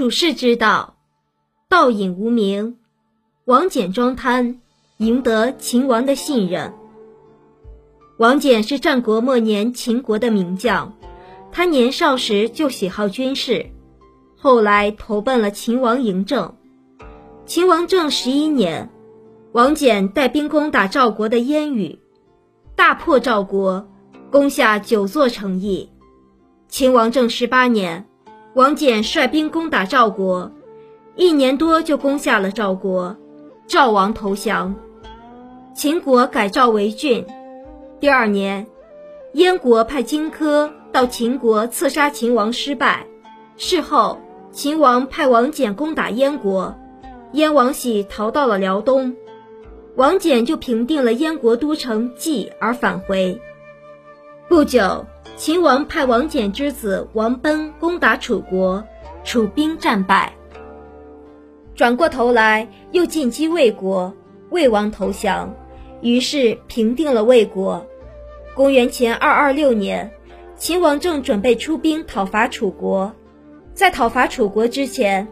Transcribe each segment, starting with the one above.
处世之道，道隐无名。王翦装贪，赢得秦王的信任。王翦是战国末年秦国的名将，他年少时就喜好军事，后来投奔了秦王嬴政。秦王政十一年，王翦带兵攻打赵国的燕羽，大破赵国，攻下九座城邑。秦王政十八年。王翦率兵攻打赵国，一年多就攻下了赵国，赵王投降，秦国改赵为郡。第二年，燕国派荆轲到秦国刺杀秦王，失败。事后，秦王派王翦攻打燕国，燕王喜逃到了辽东，王翦就平定了燕国都城蓟而返回。不久。秦王派王翦之子王贲攻打楚国，楚兵战败。转过头来又进击魏国，魏王投降，于是平定了魏国。公元前二二六年，秦王正准备出兵讨伐楚国，在讨伐楚国之前，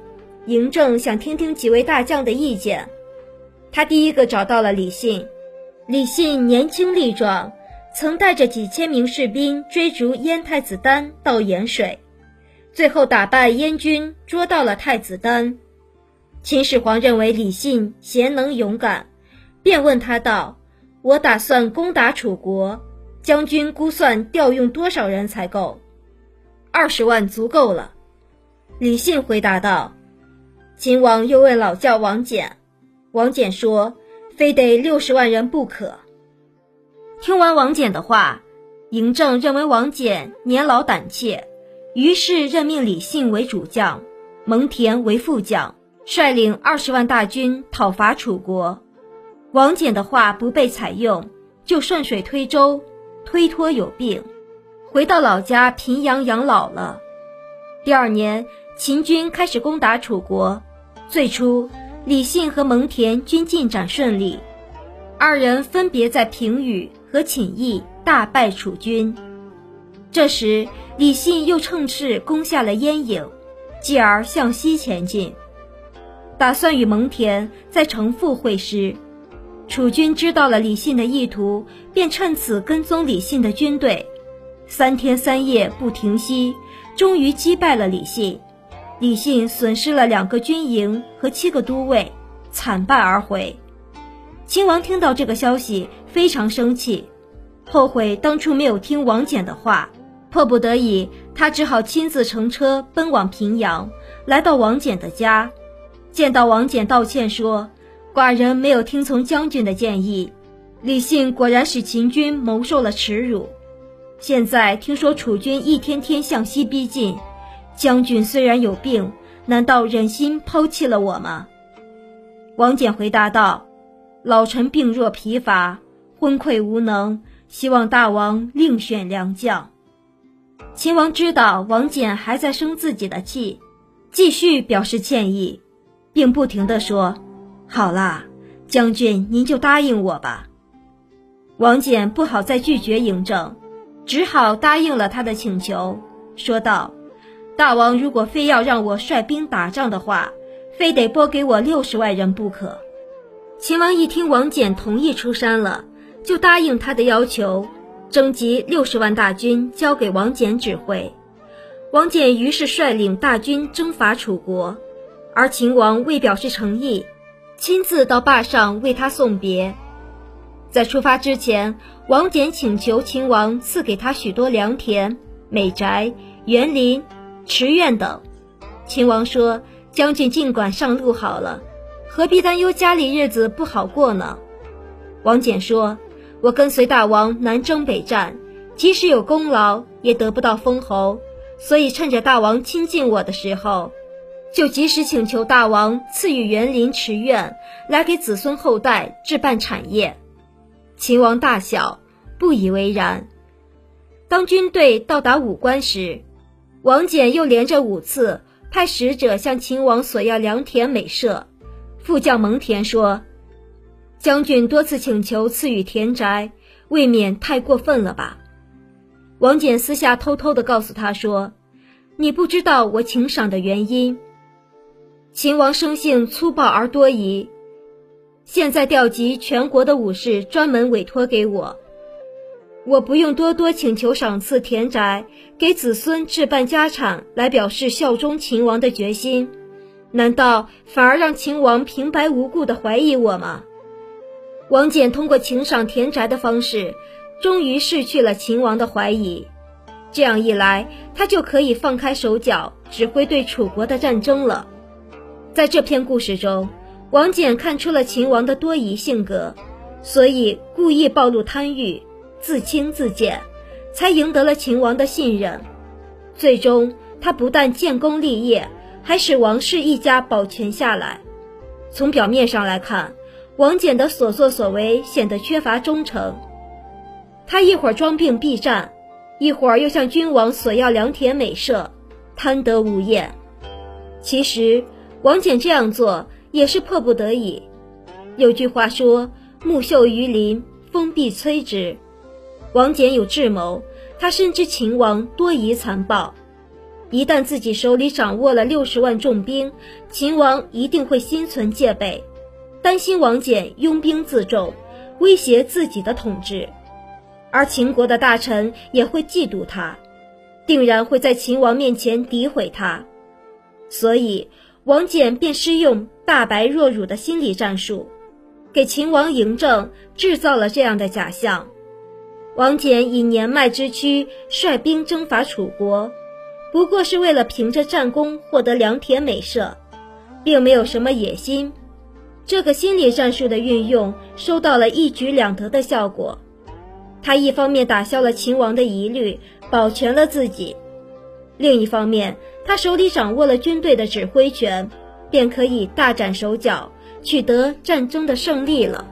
嬴政想听听几位大将的意见。他第一个找到了李信，李信年轻力壮。曾带着几千名士兵追逐燕太子丹到盐水，最后打败燕军，捉到了太子丹。秦始皇认为李信贤能勇敢，便问他道：“我打算攻打楚国，将军估算调用多少人才够？”“二十万足够了。”李信回答道。秦王又问老将王翦，王翦说：“非得六十万人不可。”听完王翦的话，嬴政认为王翦年老胆怯，于是任命李信为主将，蒙恬为副将，率领二十万大军讨伐楚国。王翦的话不被采用，就顺水推舟，推脱有病，回到老家平阳养老了。第二年，秦军开始攻打楚国，最初李信和蒙恬均进展顺利，二人分别在平舆。和寝邑大败楚军，这时李信又乘势攻下了燕郢，继而向西前进，打算与蒙恬在城父会师。楚军知道了李信的意图，便趁此跟踪李信的军队，三天三夜不停息，终于击败了李信。李信损失了两个军营和七个都尉，惨败而回。秦王听到这个消息，非常生气，后悔当初没有听王翦的话，迫不得已，他只好亲自乘车奔往平阳，来到王翦的家，见到王翦道歉说：“寡人没有听从将军的建议，李信果然使秦军蒙受了耻辱。现在听说楚军一天天向西逼近，将军虽然有病，难道忍心抛弃了我吗？”王翦回答道。老臣病弱疲乏，昏聩无能，希望大王另选良将。秦王知道王翦还在生自己的气，继续表示歉意，并不停地说：“好啦，将军您就答应我吧。”王翦不好再拒绝嬴政，只好答应了他的请求，说道：“大王如果非要让我率兵打仗的话，非得拨给我六十万人不可。”秦王一听王翦同意出山了，就答应他的要求，征集六十万大军交给王翦指挥。王翦于是率领大军征伐楚国，而秦王为表示诚意，亲自到坝上为他送别。在出发之前，王翦请求秦王赐给他许多良田、美宅、园林、池苑等。秦王说：“将军尽管上路好了。”何必担忧家里日子不好过呢？王翦说：“我跟随大王南征北战，即使有功劳，也得不到封侯，所以趁着大王亲近我的时候，就及时请求大王赐予园林池苑，来给子孙后代置办产业。”秦王大笑，不以为然。当军队到达武关时，王翦又连着五次派使者向秦王索要良田美舍。副将蒙恬说：“将军多次请求赐予田宅，未免太过分了吧？”王翦私下偷偷地告诉他说：“你不知道我请赏的原因，秦王生性粗暴而多疑，现在调集全国的武士，专门委托给我。我不用多多请求赏赐田宅，给子孙置办家产来表示效忠秦王的决心，难道反而让秦王平白无故的怀疑我吗？王翦通过请赏田宅的方式，终于失去了秦王的怀疑。这样一来，他就可以放开手脚，指挥对楚国的战争了。在这篇故事中，王翦看出了秦王的多疑性格，所以故意暴露贪欲。自轻自贱，才赢得了秦王的信任。最终，他不但建功立业，还使王氏一家保全下来。从表面上来看，王翦的所作所为显得缺乏忠诚。他一会儿装病避战，一会儿又向君王索要良田美舍，贪得无厌。其实，王翦这样做也是迫不得已。有句话说：“木秀于林，风必摧之。”王翦有智谋，他深知秦王多疑残暴，一旦自己手里掌握了六十万重兵，秦王一定会心存戒备，担心王翦拥兵自重，威胁自己的统治，而秦国的大臣也会嫉妒他，定然会在秦王面前诋毁他，所以王翦便施用大白若辱的心理战术，给秦王嬴政制造了这样的假象。王翦以年迈之躯率兵征伐楚国，不过是为了凭着战功获得良田美舍，并没有什么野心。这个心理战术的运用收到了一举两得的效果。他一方面打消了秦王的疑虑，保全了自己；另一方面，他手里掌握了军队的指挥权，便可以大展手脚，取得战争的胜利了。